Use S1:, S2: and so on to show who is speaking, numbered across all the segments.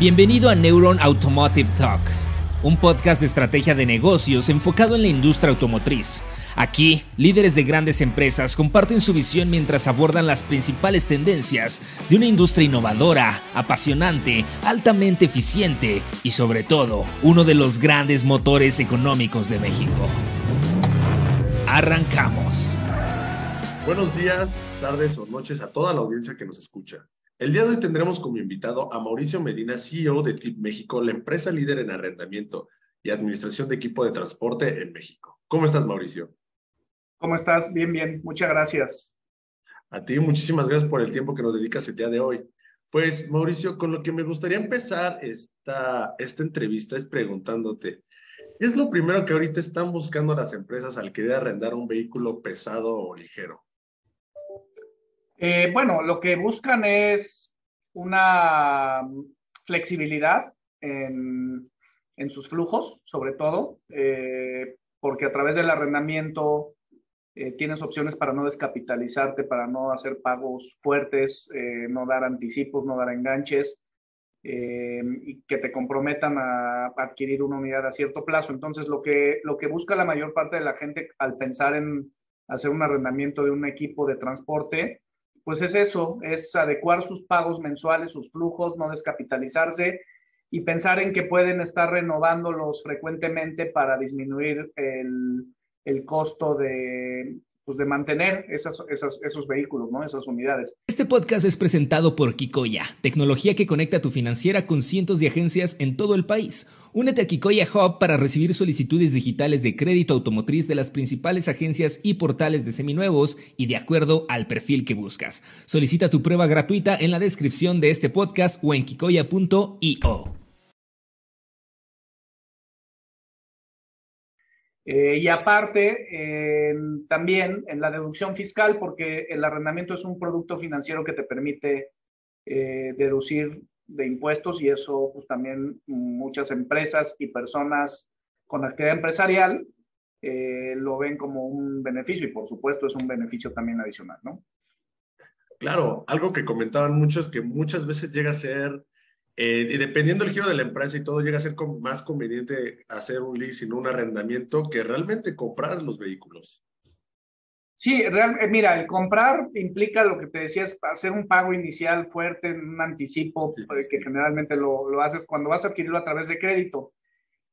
S1: Bienvenido a Neuron Automotive Talks, un podcast de estrategia de negocios enfocado en la industria automotriz. Aquí, líderes de grandes empresas comparten su visión mientras abordan las principales tendencias de una industria innovadora, apasionante, altamente eficiente y sobre todo, uno de los grandes motores económicos de México. Arrancamos.
S2: Buenos días, tardes o noches a toda la audiencia que nos escucha. El día de hoy tendremos como invitado a Mauricio Medina, CEO de TIP México, la empresa líder en arrendamiento y administración de equipo de transporte en México. ¿Cómo estás, Mauricio?
S3: ¿Cómo estás? Bien, bien. Muchas gracias.
S2: A ti, muchísimas gracias por el tiempo que nos dedicas el día de hoy. Pues, Mauricio, con lo que me gustaría empezar esta, esta entrevista es preguntándote, ¿qué es lo primero que ahorita están buscando las empresas al querer arrendar un vehículo pesado o ligero?
S3: Eh, bueno, lo que buscan es una flexibilidad en, sus flujos, sobre todo, eh, porque a través del arrendamiento eh, tienes opciones para no descapitalizarte, para no hacer pagos fuertes, no dar anticipos, no dar enganches. y que te comprometan a, adquirir una unidad a cierto plazo. Entonces, lo que, lo que busca la mayor parte de la gente al pensar en hacer un arrendamiento de un equipo de transporte pues es eso, es adecuar sus pagos mensuales, sus flujos, no descapitalizarse y pensar en que pueden estar renovándolos frecuentemente para disminuir el, el costo de, pues de mantener esos vehículos, ¿no? esas unidades.
S1: Este podcast es presentado por Kikoya, tecnología que conecta tu financiera con cientos de agencias en todo el país. Únete a Kikoya Hub para recibir solicitudes digitales de crédito automotriz de las principales agencias y portales de seminuevos y de acuerdo al perfil que buscas. Solicita tu prueba gratuita en la descripción de este podcast o en kikoya.io.
S3: Eh, y aparte, también en la deducción fiscal, porque el arrendamiento es un producto financiero que te permite eh, deducir de impuestos y eso pues también muchas empresas y personas con actividad empresarial eh, lo ven como un beneficio y por supuesto es un beneficio también adicional, ¿no?
S2: Claro, algo que comentaban muchos que muchas veces llega a ser eh, y dependiendo del giro de la empresa y todo, llega a ser más conveniente hacer un leasing, un arrendamiento, que realmente comprar los vehículos.
S3: Sí, real, eh, mira, el comprar implica lo que te decía, es hacer un pago inicial fuerte, un anticipo, eh, que generalmente lo, lo, haces cuando vas a adquirirlo a través de crédito.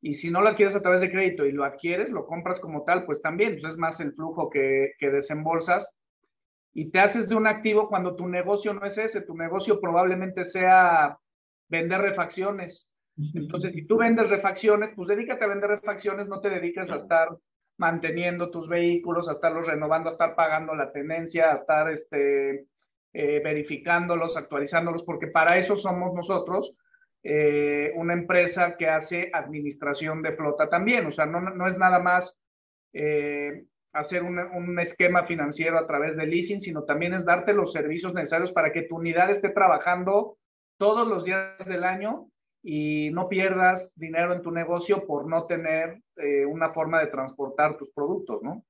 S3: Y si no lo adquieres a través de crédito y lo adquieres, lo compras como tal, pues también, pues es más el flujo que, que desembolsas y te haces de un activo cuando tu negocio no es ese, tu negocio probablemente sea vender refacciones. Entonces, si tú vendes refacciones, pues dedícate a vender refacciones, no te dediques a estar manteniendo tus vehículos, a estarlos renovando, a estar pagando la tenencia, a estar este, eh, verificándolos, actualizándolos, porque para eso somos nosotros eh, una empresa que hace administración de flota también. O sea, no, no es nada más eh, hacer un, un, esquema financiero a través de leasing, sino también es darte los servicios necesarios para que tu unidad esté trabajando todos los días del año y no pierdas dinero en tu negocio por no tener eh, una forma de transportar tus productos, ¿no?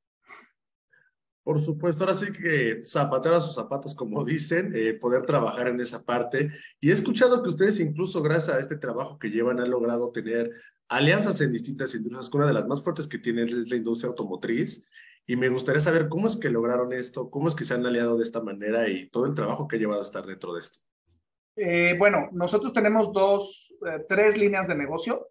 S2: Por supuesto, ahora sí que zapatar a sus zapatos, como dicen, eh, poder trabajar en esa parte. Y he escuchado que ustedes, incluso gracias a este trabajo que llevan, han logrado tener alianzas en distintas industrias, una de las más fuertes que tienen es la industria automotriz. Y me gustaría saber cómo es que lograron esto, cómo es que se han aliado de esta manera y todo el trabajo que ha llevado a estar dentro de esto.
S3: Eh, bueno, nosotros tenemos dos, eh, tres líneas de negocio.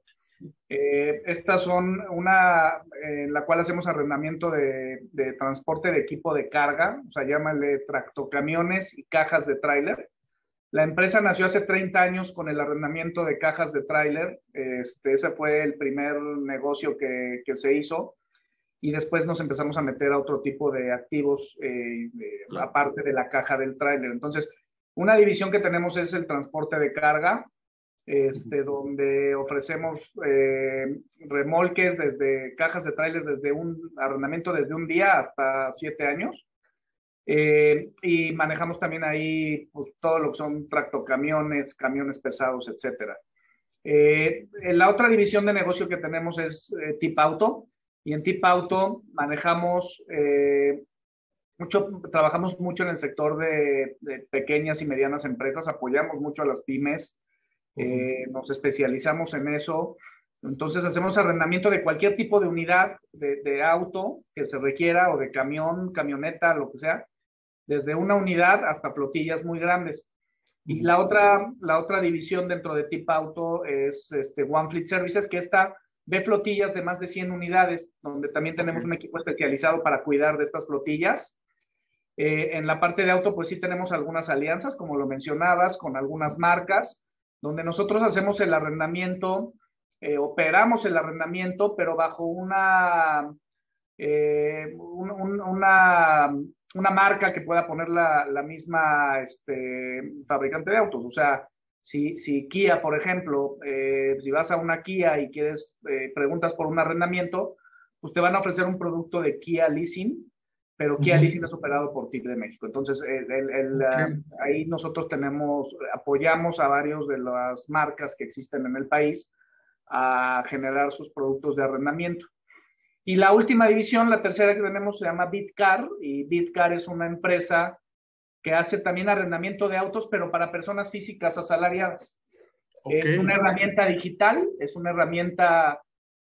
S3: Eh, estas son una en la cual hacemos arrendamiento de, transporte de equipo de carga, o sea, llámale tractocamiones y cajas de tráiler. La empresa nació hace 30 años con el arrendamiento de cajas de tráiler. Este, ese fue el primer negocio que, que, se hizo. Y después nos empezamos a meter a otro tipo de activos, aparte de la caja del tráiler. Entonces, una división que tenemos es el transporte de carga, este, donde ofrecemos eh, remolques desde cajas de tráiler, desde un arrendamiento desde un día hasta siete años. Eh, y manejamos también ahí pues, todo lo que son tractocamiones, camiones pesados, etcétera. Eh, la otra división de negocio que tenemos es Tip Auto. Y en Tip Auto manejamos mucho, trabajamos mucho en el sector de, pequeñas y medianas empresas, apoyamos mucho a las pymes Eh, nos especializamos en eso. Entonces hacemos arrendamiento de cualquier tipo de unidad de, auto que se requiera o de camión, camioneta, lo que sea, desde una unidad hasta flotillas muy grandes. Y la otra, la otra división dentro de Tip Auto es este One Fleet Services, que está ve flotillas de más de 100 unidades, donde también tenemos un equipo especializado para cuidar de estas flotillas. Eh, en la parte de auto, pues sí tenemos algunas alianzas, como lo mencionabas, con algunas marcas, donde nosotros hacemos el arrendamiento, eh, operamos el arrendamiento, pero bajo una, eh, una, una, marca que pueda poner la, misma este, fabricante de autos. O sea, si, si Kia, por ejemplo, si vas a una Kia y quieres, preguntas por un arrendamiento, pues te van a ofrecer un producto de Kia Leasing, pero Kia Leasing es operado por TIC de México. Entonces, el, ah, ahí nosotros tenemos, apoyamos a varios de las marcas que existen en el país a generar sus productos de arrendamiento. Y la última división, la tercera que tenemos, se llama Bitcar, y Bitcar es una empresa que hace también arrendamiento de autos, pero para personas físicas asalariadas. Es una herramienta digital, es una herramienta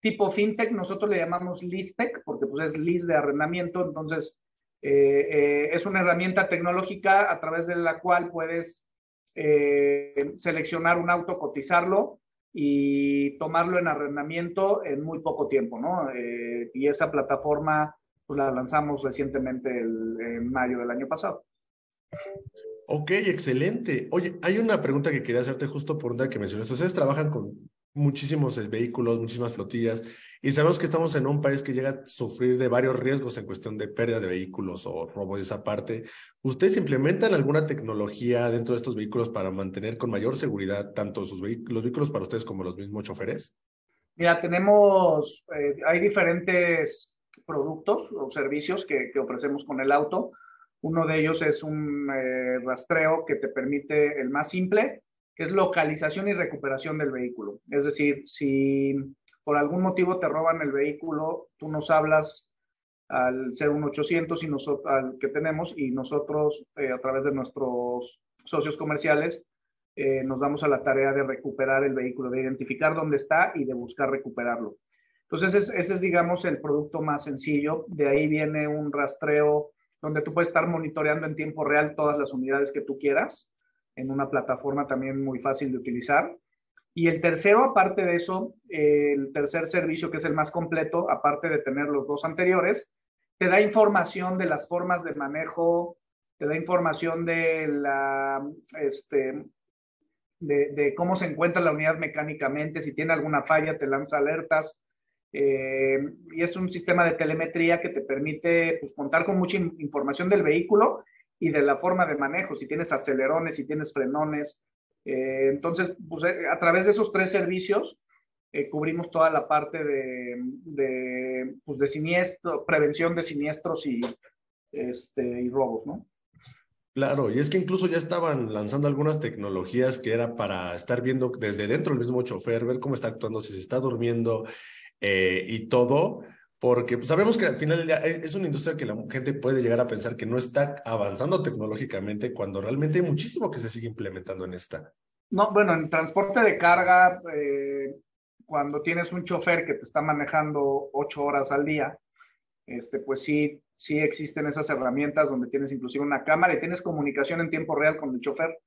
S3: tipo fintech, nosotros le llamamos Listec, porque pues es list de arrendamiento, entonces eh, eh, es una herramienta tecnológica a través de la cual puedes eh, seleccionar un auto, cotizarlo y tomarlo en arrendamiento en muy poco tiempo, ¿no? y esa plataforma pues la lanzamos recientemente en mayo del año pasado.
S2: Ok, excelente. Oye, hay una pregunta que quería hacerte justo por una que mencionaste. Ustedes trabajan con muchísimos eh, vehículos, muchísimas flotillas, y sabemos que estamos en un país que llega a sufrir de varios riesgos en cuestión de pérdida de vehículos o robo de esa parte. ¿Ustedes implementan alguna tecnología dentro de estos vehículos para mantener con mayor seguridad tanto sus los vehículos para ustedes como los mismos choferes?
S3: Mira, tenemos, eh, hay diferentes productos o servicios que, que ofrecemos con el auto. Uno de ellos es un eh, rastreo que te permite el más simple, es localización y recuperación del vehículo. Es decir, si por algún motivo te roban el vehículo, tú nos hablas al 01800 y nosotros, que tenemos y nosotros eh, a través de nuestros socios comerciales eh, nos damos a la tarea de recuperar el vehículo, de identificar dónde está y de buscar recuperarlo. Entonces, ese, ese es, digamos, el producto más sencillo. De ahí viene un rastreo donde tú puedes estar monitoreando en tiempo real todas las unidades que tú quieras, en una plataforma también muy fácil de utilizar. Y el tercero, aparte de eso, el tercer servicio, que es el más completo, aparte de tener los dos anteriores, te da información de las formas de manejo, te da información de la, este, de, cómo se encuentra la unidad mecánicamente, si tiene alguna falla, te lanza alertas, eh, y es un sistema de telemetría que te permite pues, contar con mucha información del vehículo y de la forma de manejo, si tienes acelerones, si tienes frenones. Eh, entonces, pues, eh, a través de esos tres servicios, cubrimos toda la parte de, de, pues, prevención de siniestros y, este, y robos, ¿no?
S2: Claro, y es que incluso ya estaban lanzando algunas tecnologías que era para estar viendo desde dentro el mismo chofer, ver cómo está actuando, si se está durmiendo, eh, y todo, porque pues, sabemos que al final e, es una industria que la gente puede llegar a pensar que no está avanzando tecnológicamente cuando realmente hay muchísimo que se sigue implementando en esta.
S3: No, bueno, en transporte de carga, eh, cuando tienes un chofer que te está manejando ocho horas al día, este, pues sí, sí existen esas herramientas donde tienes inclusive una cámara y tienes comunicación en tiempo real con el chofer.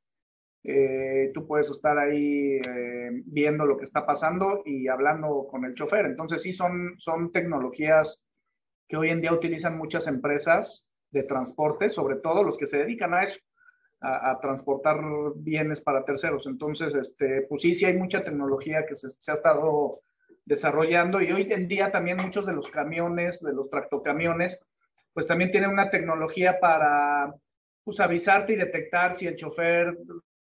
S3: Eh, tú puedes estar ahí eh, viendo lo que está pasando y hablando con el chofer. Entonces sí son, son tecnologías que hoy en día utilizan muchas empresas de transporte, sobre todo los que se dedican a eso, a, transportar bienes para terceros. Entonces, este, pues sí, sí hay mucha tecnología que se, se ha estado desarrollando y hoy en día también muchos de los camiones, de los tractocamiones, pues también tienen una tecnología para pues, avisarte y detectar si el chofer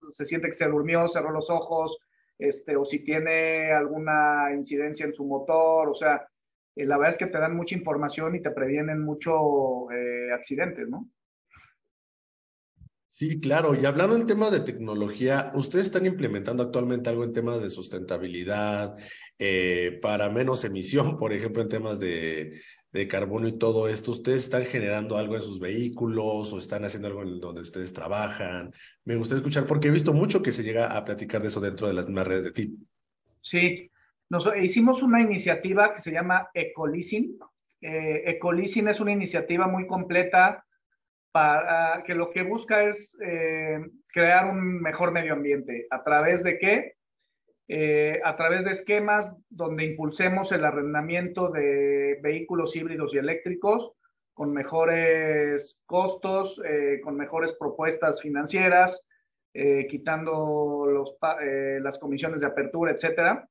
S3: se siente que se durmió, cerró los ojos, este, o si tiene alguna incidencia en su motor, o sea, eh, la verdad es que te dan mucha información y te previenen mucho eh, accidentes, ¿no?
S2: Sí, claro. Y hablando en temas de tecnología, ¿ustedes están implementando actualmente algo en temas de sustentabilidad, eh, para menos emisión, por ejemplo, en temas de, de, carbono y todo esto? ¿Ustedes están generando algo en sus vehículos o están haciendo algo en donde ustedes trabajan? Me gustaría escuchar porque he visto mucho que se llega a platicar de eso dentro de las mismas redes de TIP.
S3: Sí, nos, hicimos una iniciativa que se llama Ecoleasing. Eh, es una iniciativa muy completa para que lo que busca es eh, crear un mejor medio ambiente. ¿A través de qué? Eh, a través de esquemas donde impulsemos el arrendamiento de vehículos híbridos y eléctricos con mejores costos, eh, con mejores propuestas financieras, quitando las comisiones de apertura, etcétera.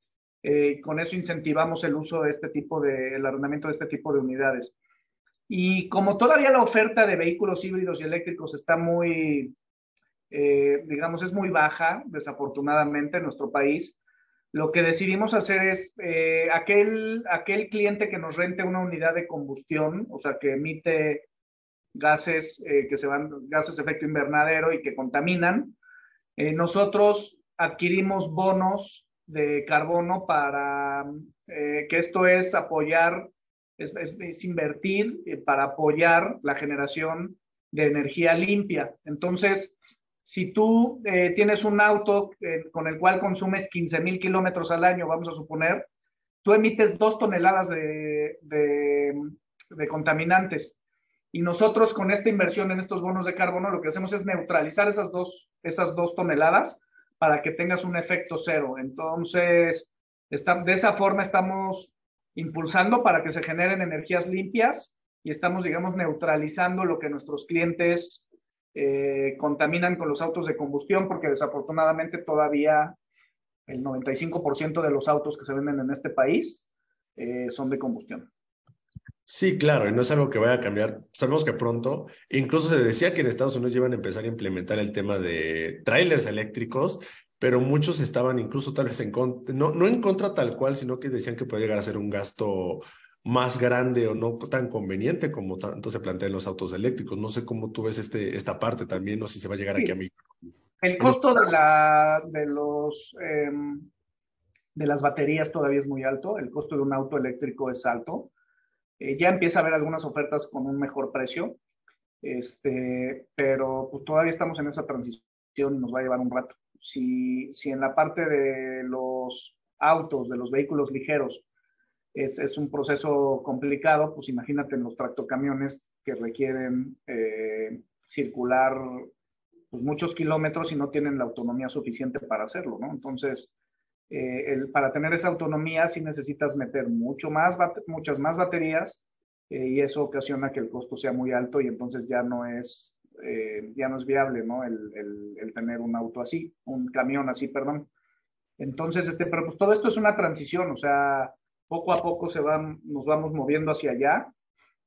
S3: con eso incentivamos el uso de este tipo de, el arrendamiento de este tipo de unidades. Y como todavía la oferta de vehículos híbridos y eléctricos está muy, eh, digamos, es muy baja, desafortunadamente, en nuestro país, lo que decidimos hacer es eh, aquel, aquel cliente que nos rente una unidad de combustión, o sea, que emite gases eh, que se van, gases de efecto invernadero y que contaminan, nosotros adquirimos bonos de carbono para que esto es apoyar es, invertir eh, para apoyar la generación de energía limpia. Entonces, si tú eh, tienes un auto eh, con el cual consumes 15 mil kilómetros al año, vamos a suponer, tú emites dos toneladas de, de, contaminantes. Y nosotros con esta inversión en estos bonos de carbono, lo que hacemos es neutralizar esas dos, esas dos toneladas para que tengas un efecto cero. Entonces, de esa forma estamos impulsando para que se generen energías limpias y estamos, digamos, neutralizando lo que nuestros clientes eh, contaminan con los autos de combustión, porque desafortunadamente todavía el 95% de los autos que se venden en este país eh, son de combustión.
S2: Sí, claro, y no es algo que vaya a cambiar. Sabemos que pronto, incluso se decía que en Estados Unidos iban a empezar a implementar el tema de trailers eléctricos pero muchos estaban incluso tal vez en contra, no, no en contra tal cual, sino que decían que puede llegar a ser un gasto más grande o no tan conveniente como tanto se plantea en los autos eléctricos. No sé cómo tú ves este, esta parte también, o si se va a llegar aquí a mí.
S3: El costo de, la, de, los, em, de las baterías todavía es muy alto, el costo de un auto eléctrico es alto. Eh, ya empieza a haber algunas ofertas con un mejor precio, este, pero pues todavía estamos en esa transición y nos va a llevar un rato si, si en la parte de los autos, de los vehículos ligeros, es, es, un proceso complicado, pues imagínate en los tractocamiones que requieren eh, circular pues, muchos kilómetros y no tienen la autonomía suficiente para hacerlo, ¿no? Entonces, eh, el, para tener esa autonomía sí necesitas meter mucho más, muchas más baterías eh, y eso ocasiona que el costo sea muy alto y entonces ya no es eh, ya no es viable, ¿no? El, tener un auto así, un camión así, perdón. Entonces, este, pero pues todo esto es una transición, o sea, poco a poco se van, nos vamos moviendo hacia allá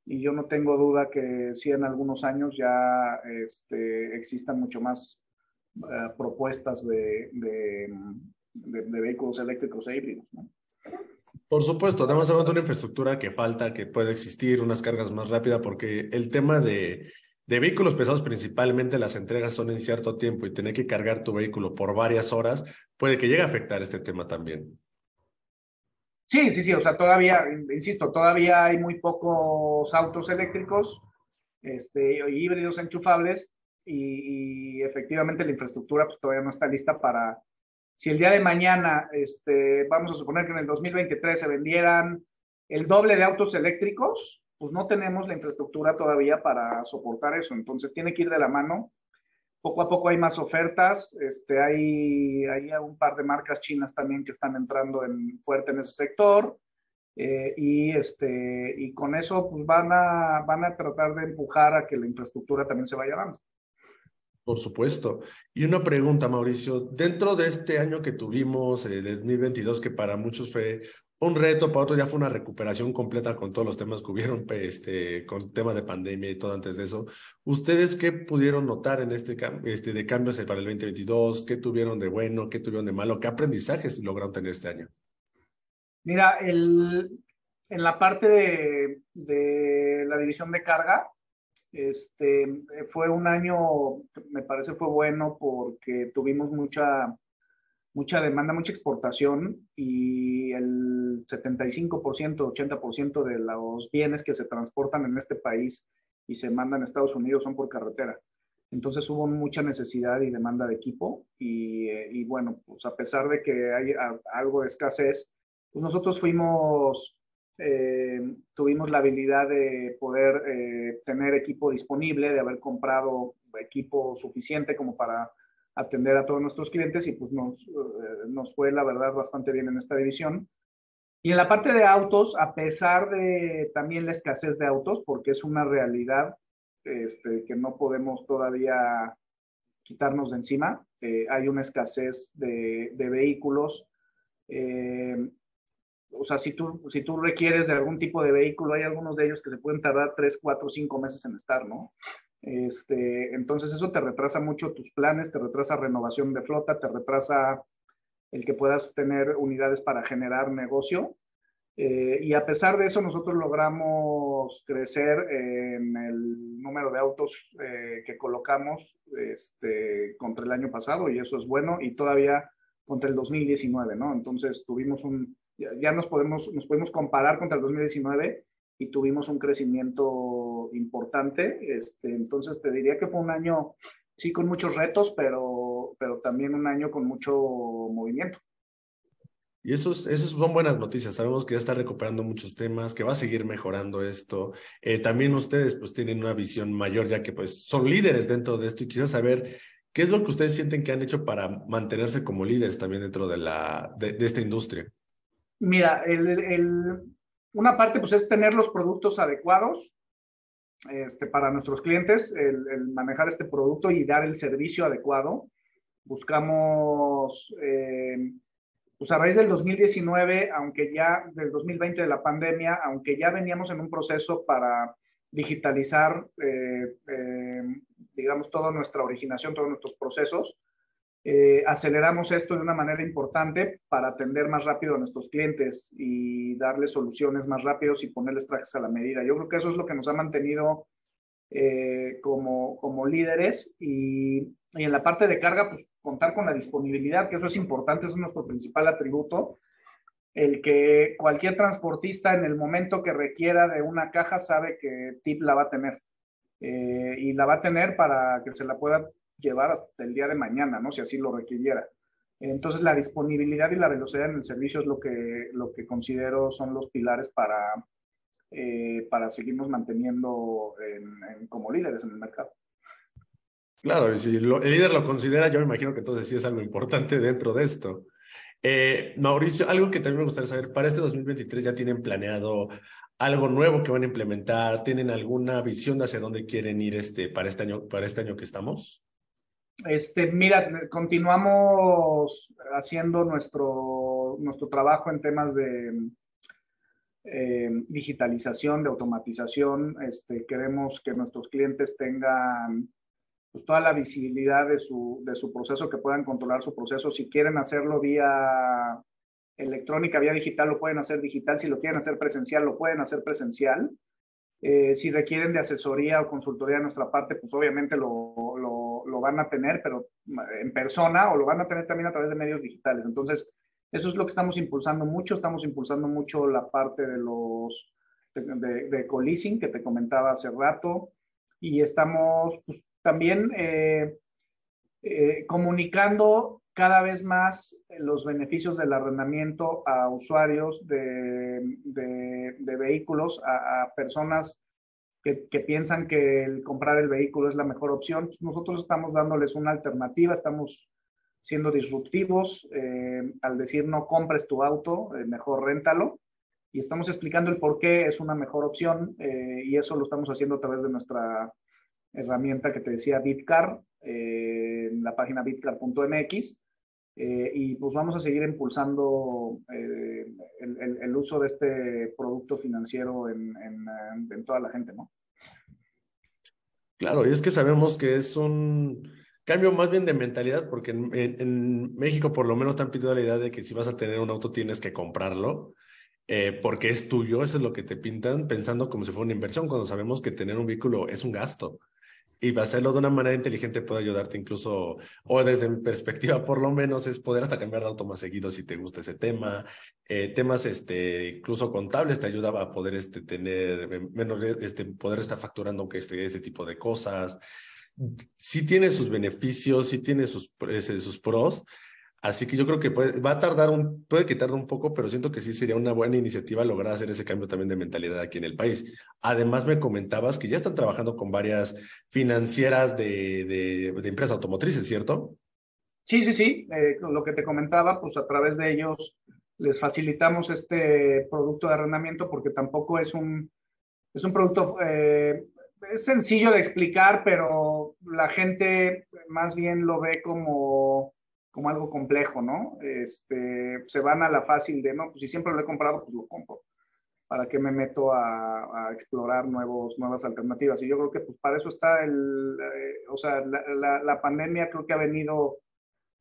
S3: y yo no tengo duda que sí en algunos años ya este, existan mucho más eh, propuestas de, vehículos eléctricos e híbridos.
S2: Por supuesto, estamos hablando de una infraestructura que falta, que puede existir, unas cargas más rápidas, porque el tema de de vehículos pesados principalmente las entregas son en cierto tiempo y tener que cargar tu vehículo por varias horas puede que llegue a afectar este tema también.
S3: Sí, sí, sí, o sea, todavía, insisto, todavía hay muy pocos autos eléctricos este, híbridos enchufables y, efectivamente la infraestructura pues, todavía no está lista para, si el día de mañana, este, vamos a suponer que en el 2023 se vendieran el doble de autos eléctricos, pues no tenemos la infraestructura todavía para soportar eso. Entonces tiene que ir de la mano. Poco a poco hay más ofertas. Este, hay, hay un par de marcas chinas también que están entrando en, fuerte en ese sector. Eh, y, este, y con eso pues van a, van a tratar de empujar a que la infraestructura también se vaya dando.
S2: Por supuesto. Y una pregunta, Mauricio. Dentro de este año que tuvimos, el 2022, que para muchos fue un reto, para otros ya fue una recuperación completa con todos los temas que hubieron, este, con tema de pandemia y todo antes de eso. ¿Ustedes qué pudieron notar en este, este de cambios para el 2022? ¿Qué tuvieron de bueno? ¿Qué tuvieron de malo? ¿Qué aprendizajes lograron tener este año?
S3: Mira, el, en la parte de, de la división de carga, Este, fue un año, me parece fue bueno porque tuvimos mucha, mucha demanda, mucha exportación y el 75%, 80% de los bienes que se transportan en este país y se mandan a Estados Unidos son por carretera. Entonces hubo mucha necesidad y demanda de equipo y, y bueno, pues a pesar de que hay algo de escasez, pues nosotros fuimos eh, tuvimos la habilidad de poder eh, tener equipo disponible, de haber comprado equipo suficiente como para atender a todos nuestros clientes y pues nos, eh, nos fue la verdad bastante bien en esta división. Y en la parte de autos, a pesar de también la escasez de autos, porque es una realidad este, que no podemos todavía quitarnos de encima, hay una escasez de, de vehículos. Eh, o sea, si tú, si tú requieres de algún tipo de vehículo, hay algunos de ellos que se pueden tardar 3, 4, 5 meses en estar, ¿no? Este, entonces eso te retrasa mucho tus planes, te retrasa renovación de flota, te retrasa el que puedas tener unidades para generar negocio. Eh, y a pesar de eso, nosotros logramos crecer en el número de autos eh, que colocamos este, contra el año pasado, y eso es bueno, y todavía contra el 2019, ¿no? Entonces tuvimos un, ya, nos, podemos, nos podemos comparar contra el 2019 y tuvimos un crecimiento importante. Este, entonces te diría que fue un año, sí, con muchos retos, pero, pero también un año con mucho movimiento.
S2: Y esos, esos son buenas noticias. Sabemos que ya está recuperando muchos temas, que va a seguir mejorando esto. Eh, también ustedes pues tienen una visión mayor, ya que pues son líderes dentro de esto y quisiera saber qué es lo que ustedes sienten que han hecho para mantenerse como líderes también dentro de, la, de esta industria.
S3: Mira, el, una parte pues es tener los productos adecuados este, para nuestros clientes, el, manejar este producto y dar el servicio adecuado. Buscamos, eh, pues a raíz del 2019, aunque ya del 2020 de la pandemia, aunque ya veníamos en un proceso para digitalizar, eh, eh, digamos, toda nuestra originación, todos nuestros procesos, eh, aceleramos esto de una manera importante para atender más rápido a nuestros clientes y darles soluciones más rápidos y ponerles trajes a la medida. Yo creo que eso es lo que nos ha mantenido eh, como, como líderes y, y, en la parte de carga, pues contar con la disponibilidad, que eso es importante, es nuestro principal atributo. El que cualquier transportista en el momento que requiera de una caja sabe que TIP la va a tener. Eh, y la va a tener para que se la pueda llevar hasta el día de mañana, ¿no? Si así lo requiriera. Entonces, la disponibilidad y la velocidad en el servicio es lo que, lo que considero son los pilares para, eh, para seguirnos manteniendo como líderes en el mercado.
S2: Claro, y si el líder lo considera, yo me imagino que entonces sí es algo importante dentro de esto. Eh, Mauricio, algo que también me gustaría saber, para este 2023 ya tienen planeado algo nuevo que van a implementar, tienen alguna visión de hacia dónde quieren ir este, para, este año, para este año que estamos?
S3: Este, mira, continuamos haciendo nuestro, nuestro trabajo en temas de eh, digitalización, de automatización. Este, queremos que nuestros clientes tengan pues, toda la visibilidad de su, de su proceso, que puedan controlar su proceso. Si quieren hacerlo vía electrónica, vía digital, lo pueden hacer digital. Si lo quieren hacer presencial, lo pueden hacer presencial. Eh, si requieren de asesoría o consultoría de nuestra parte, pues obviamente lo, van a tener, pero en persona o lo van a tener también a través de medios digitales. Entonces, eso es lo que estamos impulsando mucho. Estamos impulsando mucho la parte de los de, de, que te comentaba hace rato y estamos pues, también eh, eh, comunicando cada vez más los beneficios del arrendamiento a usuarios de, de, vehículos, a, personas que, piensan que el comprar el vehículo es la mejor opción. Nosotros estamos dándoles una alternativa, estamos siendo disruptivos eh, al decir no compres tu auto, eh, mejor réntalo. Y estamos explicando el por qué es una mejor opción eh, y eso lo estamos haciendo a través de nuestra herramienta que te decía Bitcar, en la página bitcar.mx eh, y pues vamos a seguir impulsando eh, el, uso de este producto financiero en, toda la gente, ¿no?
S2: Claro, y es que sabemos que es un cambio más bien de mentalidad, porque en, México por lo menos han pedido la idea de que si vas a tener un auto tienes que comprarlo. eh, porque es tuyo, eso es lo que te pintan pensando como si fuera una inversión, cuando sabemos que tener un vehículo es un gasto. Y hacerlo de una manera inteligente puede ayudarte incluso, o desde mi perspectiva por lo menos, es poder hasta cambiar de auto más seguido si te gusta ese tema. Eh, temas este, incluso contables te ayudaba a poder este, tener menos, este, poder estar facturando que este, ese tipo de cosas. Sí tiene sus beneficios, sí tiene sus, sus pros, Así que yo creo que puede, va a tardar un, puede que tarde un poco, pero siento que sí sería una buena iniciativa lograr hacer ese cambio también de mentalidad aquí en el país. Además, me comentabas que ya están trabajando con varias financieras de, empresas automotrices, ¿cierto?
S3: Sí, sí, sí. Eh, lo que te comentaba, pues a través de ellos les facilitamos este producto de arrendamiento porque tampoco es un, es un producto, eh, es sencillo de explicar, pero la gente más bien lo ve como como algo complejo, ¿no? Este, se van a la fácil de, no, pues si siempre lo he comprado, pues lo compro. ¿Para qué me meto a, explorar nuevos, nuevas alternativas? Y yo creo que pues para eso está el, eh, o sea, la, la, pandemia creo que ha venido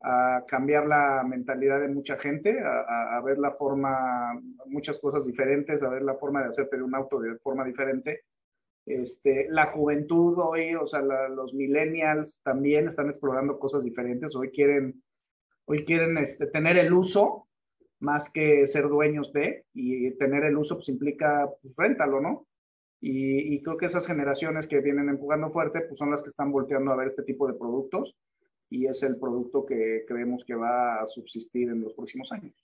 S3: a cambiar la mentalidad de mucha gente, a, a, ver la forma, muchas cosas diferentes, a ver la forma de hacerte un auto de forma diferente. Este, la juventud hoy, o sea, los millennials también están explorando cosas diferentes. Hoy quieren Hoy quieren este, tener el uso más que ser dueños de, y tener el uso pues implica, pues ¿no? Y, creo que esas generaciones que vienen empujando fuerte, pues son las que están volteando a ver este tipo de productos y es el producto que creemos que va a subsistir en los próximos años.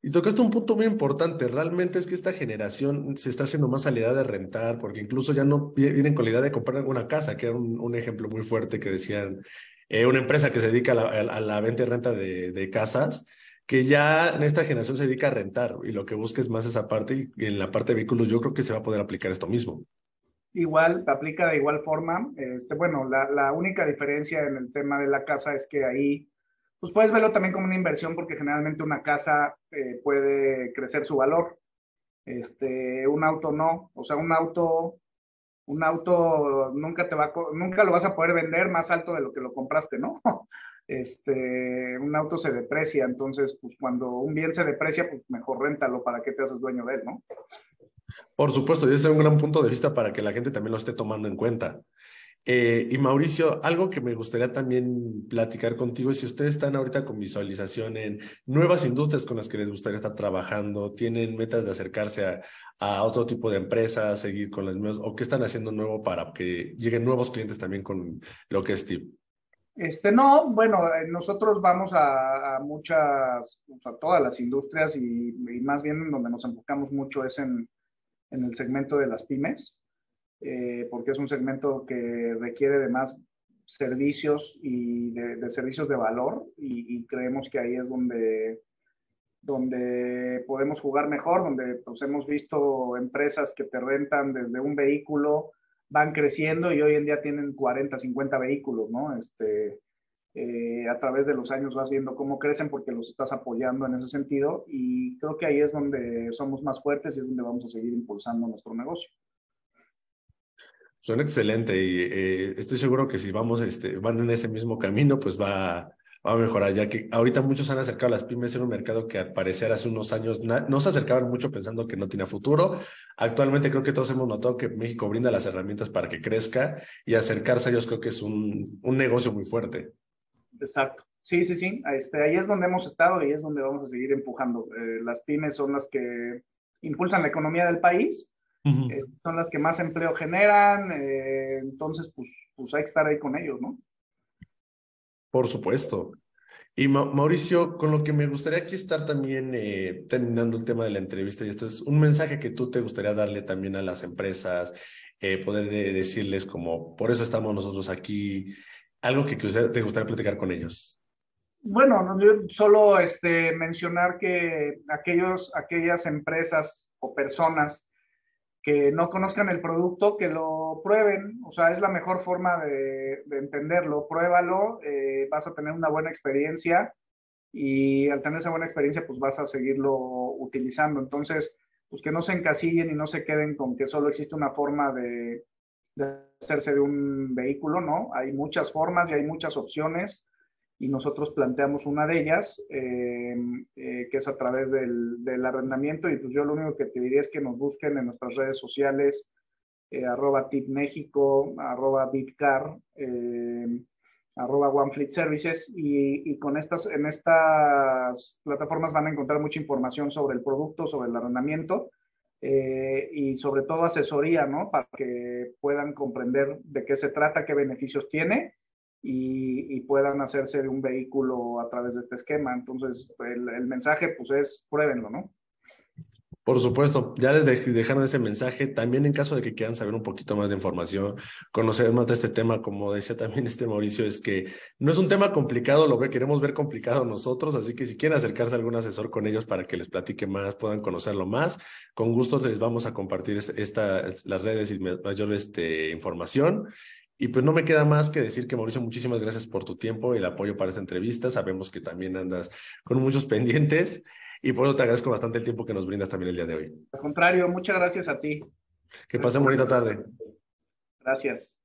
S2: Y tocaste un punto muy importante, realmente es que esta generación se está haciendo más a la idea de rentar, porque incluso ya no vienen con la idea de comprar alguna casa, que era un, un ejemplo muy fuerte que decían, eh, una empresa que se dedica a la, venta y renta de, casas, que ya en esta generación se dedica a rentar y lo que busca es más esa parte y en la parte de vehículos yo creo que se va a poder aplicar esto mismo.
S3: Igual, aplica de igual forma. Este, bueno, la, única diferencia en el tema de la casa es que ahí, pues puedes verlo también como una inversión porque generalmente una casa eh, puede crecer su valor. Este, un auto no, o sea, un auto un auto nunca te va nunca lo vas a poder vender más alto de lo que lo compraste, ¿no? Este, un auto se deprecia, entonces, pues cuando un bien se deprecia, pues mejor réntalo para que te haces dueño de él, ¿no?
S2: Por supuesto, y ese es un gran punto de vista para que la gente también lo esté tomando en cuenta. Eh, y Mauricio, algo que me gustaría también platicar contigo es si ustedes están ahorita con visualización en nuevas industrias con las que les gustaría estar trabajando, tienen metas de acercarse a, otro tipo de empresas, seguir con las mismas, o qué están haciendo nuevo para que lleguen nuevos clientes también con lo que es TIP.
S3: Este, no, bueno, eh, nosotros vamos a, muchas, a todas las industrias y, más bien en donde nos enfocamos mucho es en, en el segmento de las pymes. Eh, porque es un segmento que requiere de más servicios y de, servicios de valor y, creemos que ahí es donde, donde podemos jugar mejor, donde pues, hemos visto empresas que te rentan desde un vehículo, van creciendo y hoy en día tienen 40, 50 vehículos, ¿no? Este, eh, a través de los años vas viendo cómo crecen porque los estás apoyando en ese sentido y creo que ahí es donde somos más fuertes y es donde vamos a seguir impulsando nuestro negocio.
S2: Suena excelente y eh, estoy seguro que si vamos, este, van en ese mismo camino, pues va, va a mejorar, ya que ahorita muchos han acercado a las pymes en un mercado que al parecer hace unos años no se acercaban mucho pensando que no tenía futuro. Actualmente creo que todos hemos notado que México brinda las herramientas para que crezca y acercarse a ellos creo que es un, un negocio muy fuerte.
S3: Exacto. Sí, sí, sí. Este, ahí es donde hemos estado y es donde vamos a seguir empujando. Eh, las pymes son las que impulsan la economía del país eh, son las que más empleo generan, eh, entonces pues, pues hay que estar ahí con ellos, ¿no?
S2: Por supuesto. Y Mauricio, con lo que me gustaría aquí estar también eh, terminando el tema de la entrevista, y esto es un mensaje que tú te gustaría darle también a las empresas, poder decirles como, por eso estamos nosotros aquí, algo que, te gustaría platicar con ellos.
S3: Bueno, solo este, mencionar que aquellos, aquellas empresas o personas que no conozcan el producto, que lo prueben, o sea, es la mejor forma de, entenderlo, pruébalo, eh, vas a tener una buena experiencia y al tener esa buena experiencia, pues vas a seguirlo utilizando. Entonces, pues que no se encasillen y no se queden con que solo existe una forma de, de hacerse de un vehículo, ¿no? Hay muchas formas y hay muchas opciones y nosotros planteamos una de ellas, eh, eh, que es a través del, del, arrendamiento, y pues yo lo único que te diría es que nos busquen en nuestras redes sociales, eh, arroba tipmexico, arroba bitcar, arroba OneFleet Services, y, y, con estas, en estas plataformas van a encontrar mucha información sobre el producto, sobre el arrendamiento, y sobre todo asesoría, ¿no? Para que puedan comprender de qué se trata, qué beneficios tiene, y, puedan hacerse de un vehículo a través de este esquema. Entonces, el, el mensaje pues es pruébenlo, ¿no?
S2: Por supuesto, ya les dejaron ese mensaje. También en caso de que quieran saber un poquito más de información, conocer más de este tema, como decía también este Mauricio, es que no es un tema complicado, lo que queremos ver complicado nosotros, así que si quieren acercarse a algún asesor con ellos para que les platique más, puedan conocerlo más, con gusto les vamos a compartir esta, las redes y mayor este, información. Y pues no me queda más que decir que Mauricio, muchísimas gracias por tu tiempo y el apoyo para esta entrevista. Sabemos que también andas con muchos pendientes y por eso te agradezco bastante el tiempo que nos brindas también el día de hoy.
S3: Al contrario, muchas gracias a ti.
S2: Que pasen bonita tarde.
S3: Gracias.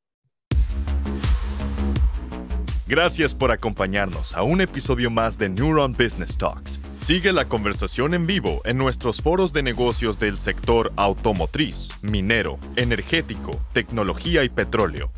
S4: Gracias por acompañarnos a un episodio más de Neuron Business Talks. Sigue la conversación en vivo en nuestros foros de negocios del sector automotriz, minero, energético, tecnología y petróleo